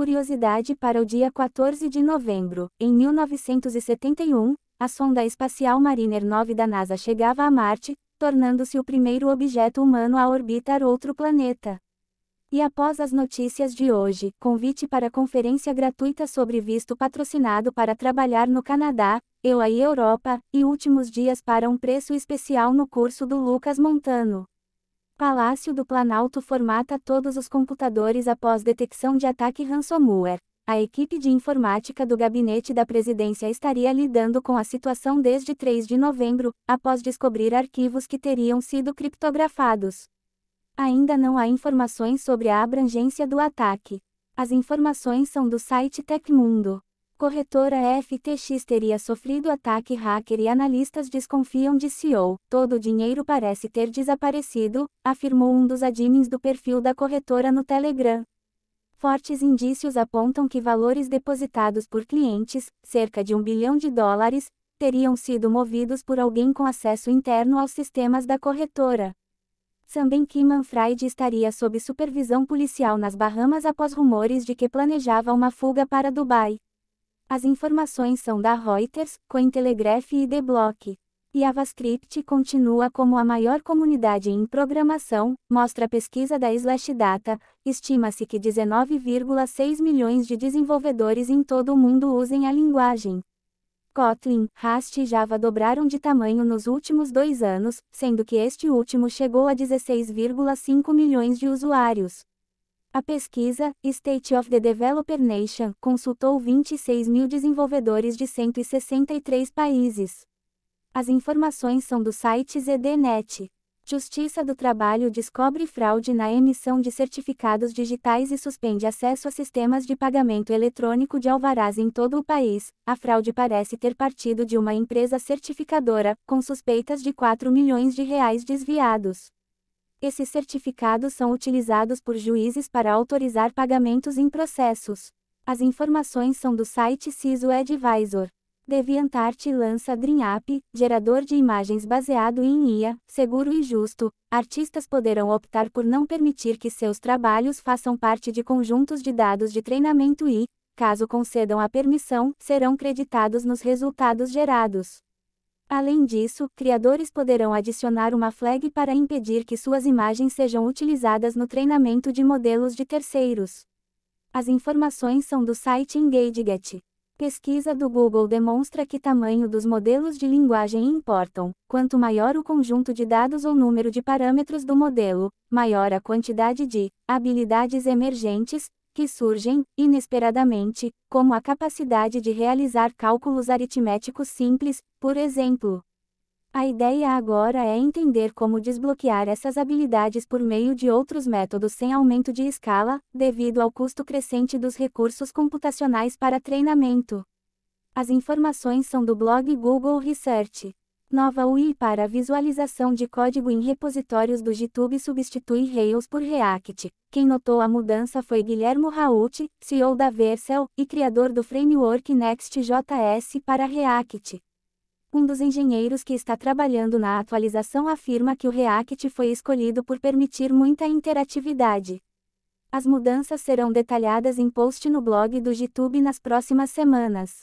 curiosidade para o dia 14 de novembro, em 1971, a sonda espacial Mariner 9 da NASA chegava a Marte, tornando-se o primeiro objeto humano a orbitar outro planeta. E após as notícias de hoje, convite para conferência gratuita sobre visto patrocinado para trabalhar no Canadá, eu aí Europa, e últimos dias para um preço especial no curso do Lucas Montano. Palácio do Planalto formata todos os computadores após detecção de ataque ransomware. A equipe de informática do gabinete da presidência estaria lidando com a situação desde 3 de novembro, após descobrir arquivos que teriam sido criptografados. Ainda não há informações sobre a abrangência do ataque. As informações são do site Tecmundo. Corretora FTX teria sofrido ataque hacker e analistas desconfiam de CEO. Todo o dinheiro parece ter desaparecido, afirmou um dos admins do perfil da corretora no Telegram. Fortes indícios apontam que valores depositados por clientes, cerca de um bilhão de dólares, teriam sido movidos por alguém com acesso interno aos sistemas da corretora. Sam Bankman-Fried estaria sob supervisão policial nas Bahamas após rumores de que planejava uma fuga para Dubai. As informações são da Reuters, Cointelegraph e The Block. JavaScript continua como a maior comunidade em programação, mostra a pesquisa da Slashdata, estima-se que 19,6 milhões de desenvolvedores em todo o mundo usem a linguagem. Kotlin, Rust e Java dobraram de tamanho nos últimos dois anos, sendo que este último chegou a 16,5 milhões de usuários. A pesquisa, State of the Developer Nation, consultou 26 mil desenvolvedores de 163 países. As informações são do site ZDNet. Justiça do Trabalho descobre fraude na emissão de certificados digitais e suspende acesso a sistemas de pagamento eletrônico de alvarás em todo o país. A fraude parece ter partido de uma empresa certificadora, com suspeitas de 4 milhões de reais desviados. Esses certificados são utilizados por juízes para autorizar pagamentos em processos. As informações são do site CISO Advisor. DeviantArt lança DreamApp, gerador de imagens baseado em IA, seguro e justo. Artistas poderão optar por não permitir que seus trabalhos façam parte de conjuntos de dados de treinamento e, caso concedam a permissão, serão creditados nos resultados gerados. Além disso, criadores poderão adicionar uma flag para impedir que suas imagens sejam utilizadas no treinamento de modelos de terceiros. As informações são do site EngageGet. Pesquisa do Google demonstra que tamanho dos modelos de linguagem importam. Quanto maior o conjunto de dados ou número de parâmetros do modelo, maior a quantidade de habilidades emergentes que surgem inesperadamente, como a capacidade de realizar cálculos aritméticos simples, por exemplo. A ideia agora é entender como desbloquear essas habilidades por meio de outros métodos sem aumento de escala, devido ao custo crescente dos recursos computacionais para treinamento. As informações são do blog Google Research. Nova UI para visualização de código em repositórios do GitHub substitui Rails por React. Quem notou a mudança foi Guilhermo Raut, CEO da Vercel e criador do framework Next.js para React. Um dos engenheiros que está trabalhando na atualização afirma que o React foi escolhido por permitir muita interatividade. As mudanças serão detalhadas em post no blog do GitHub nas próximas semanas.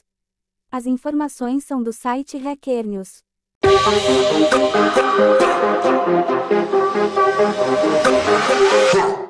As informações são do site Hacker News. Yeah.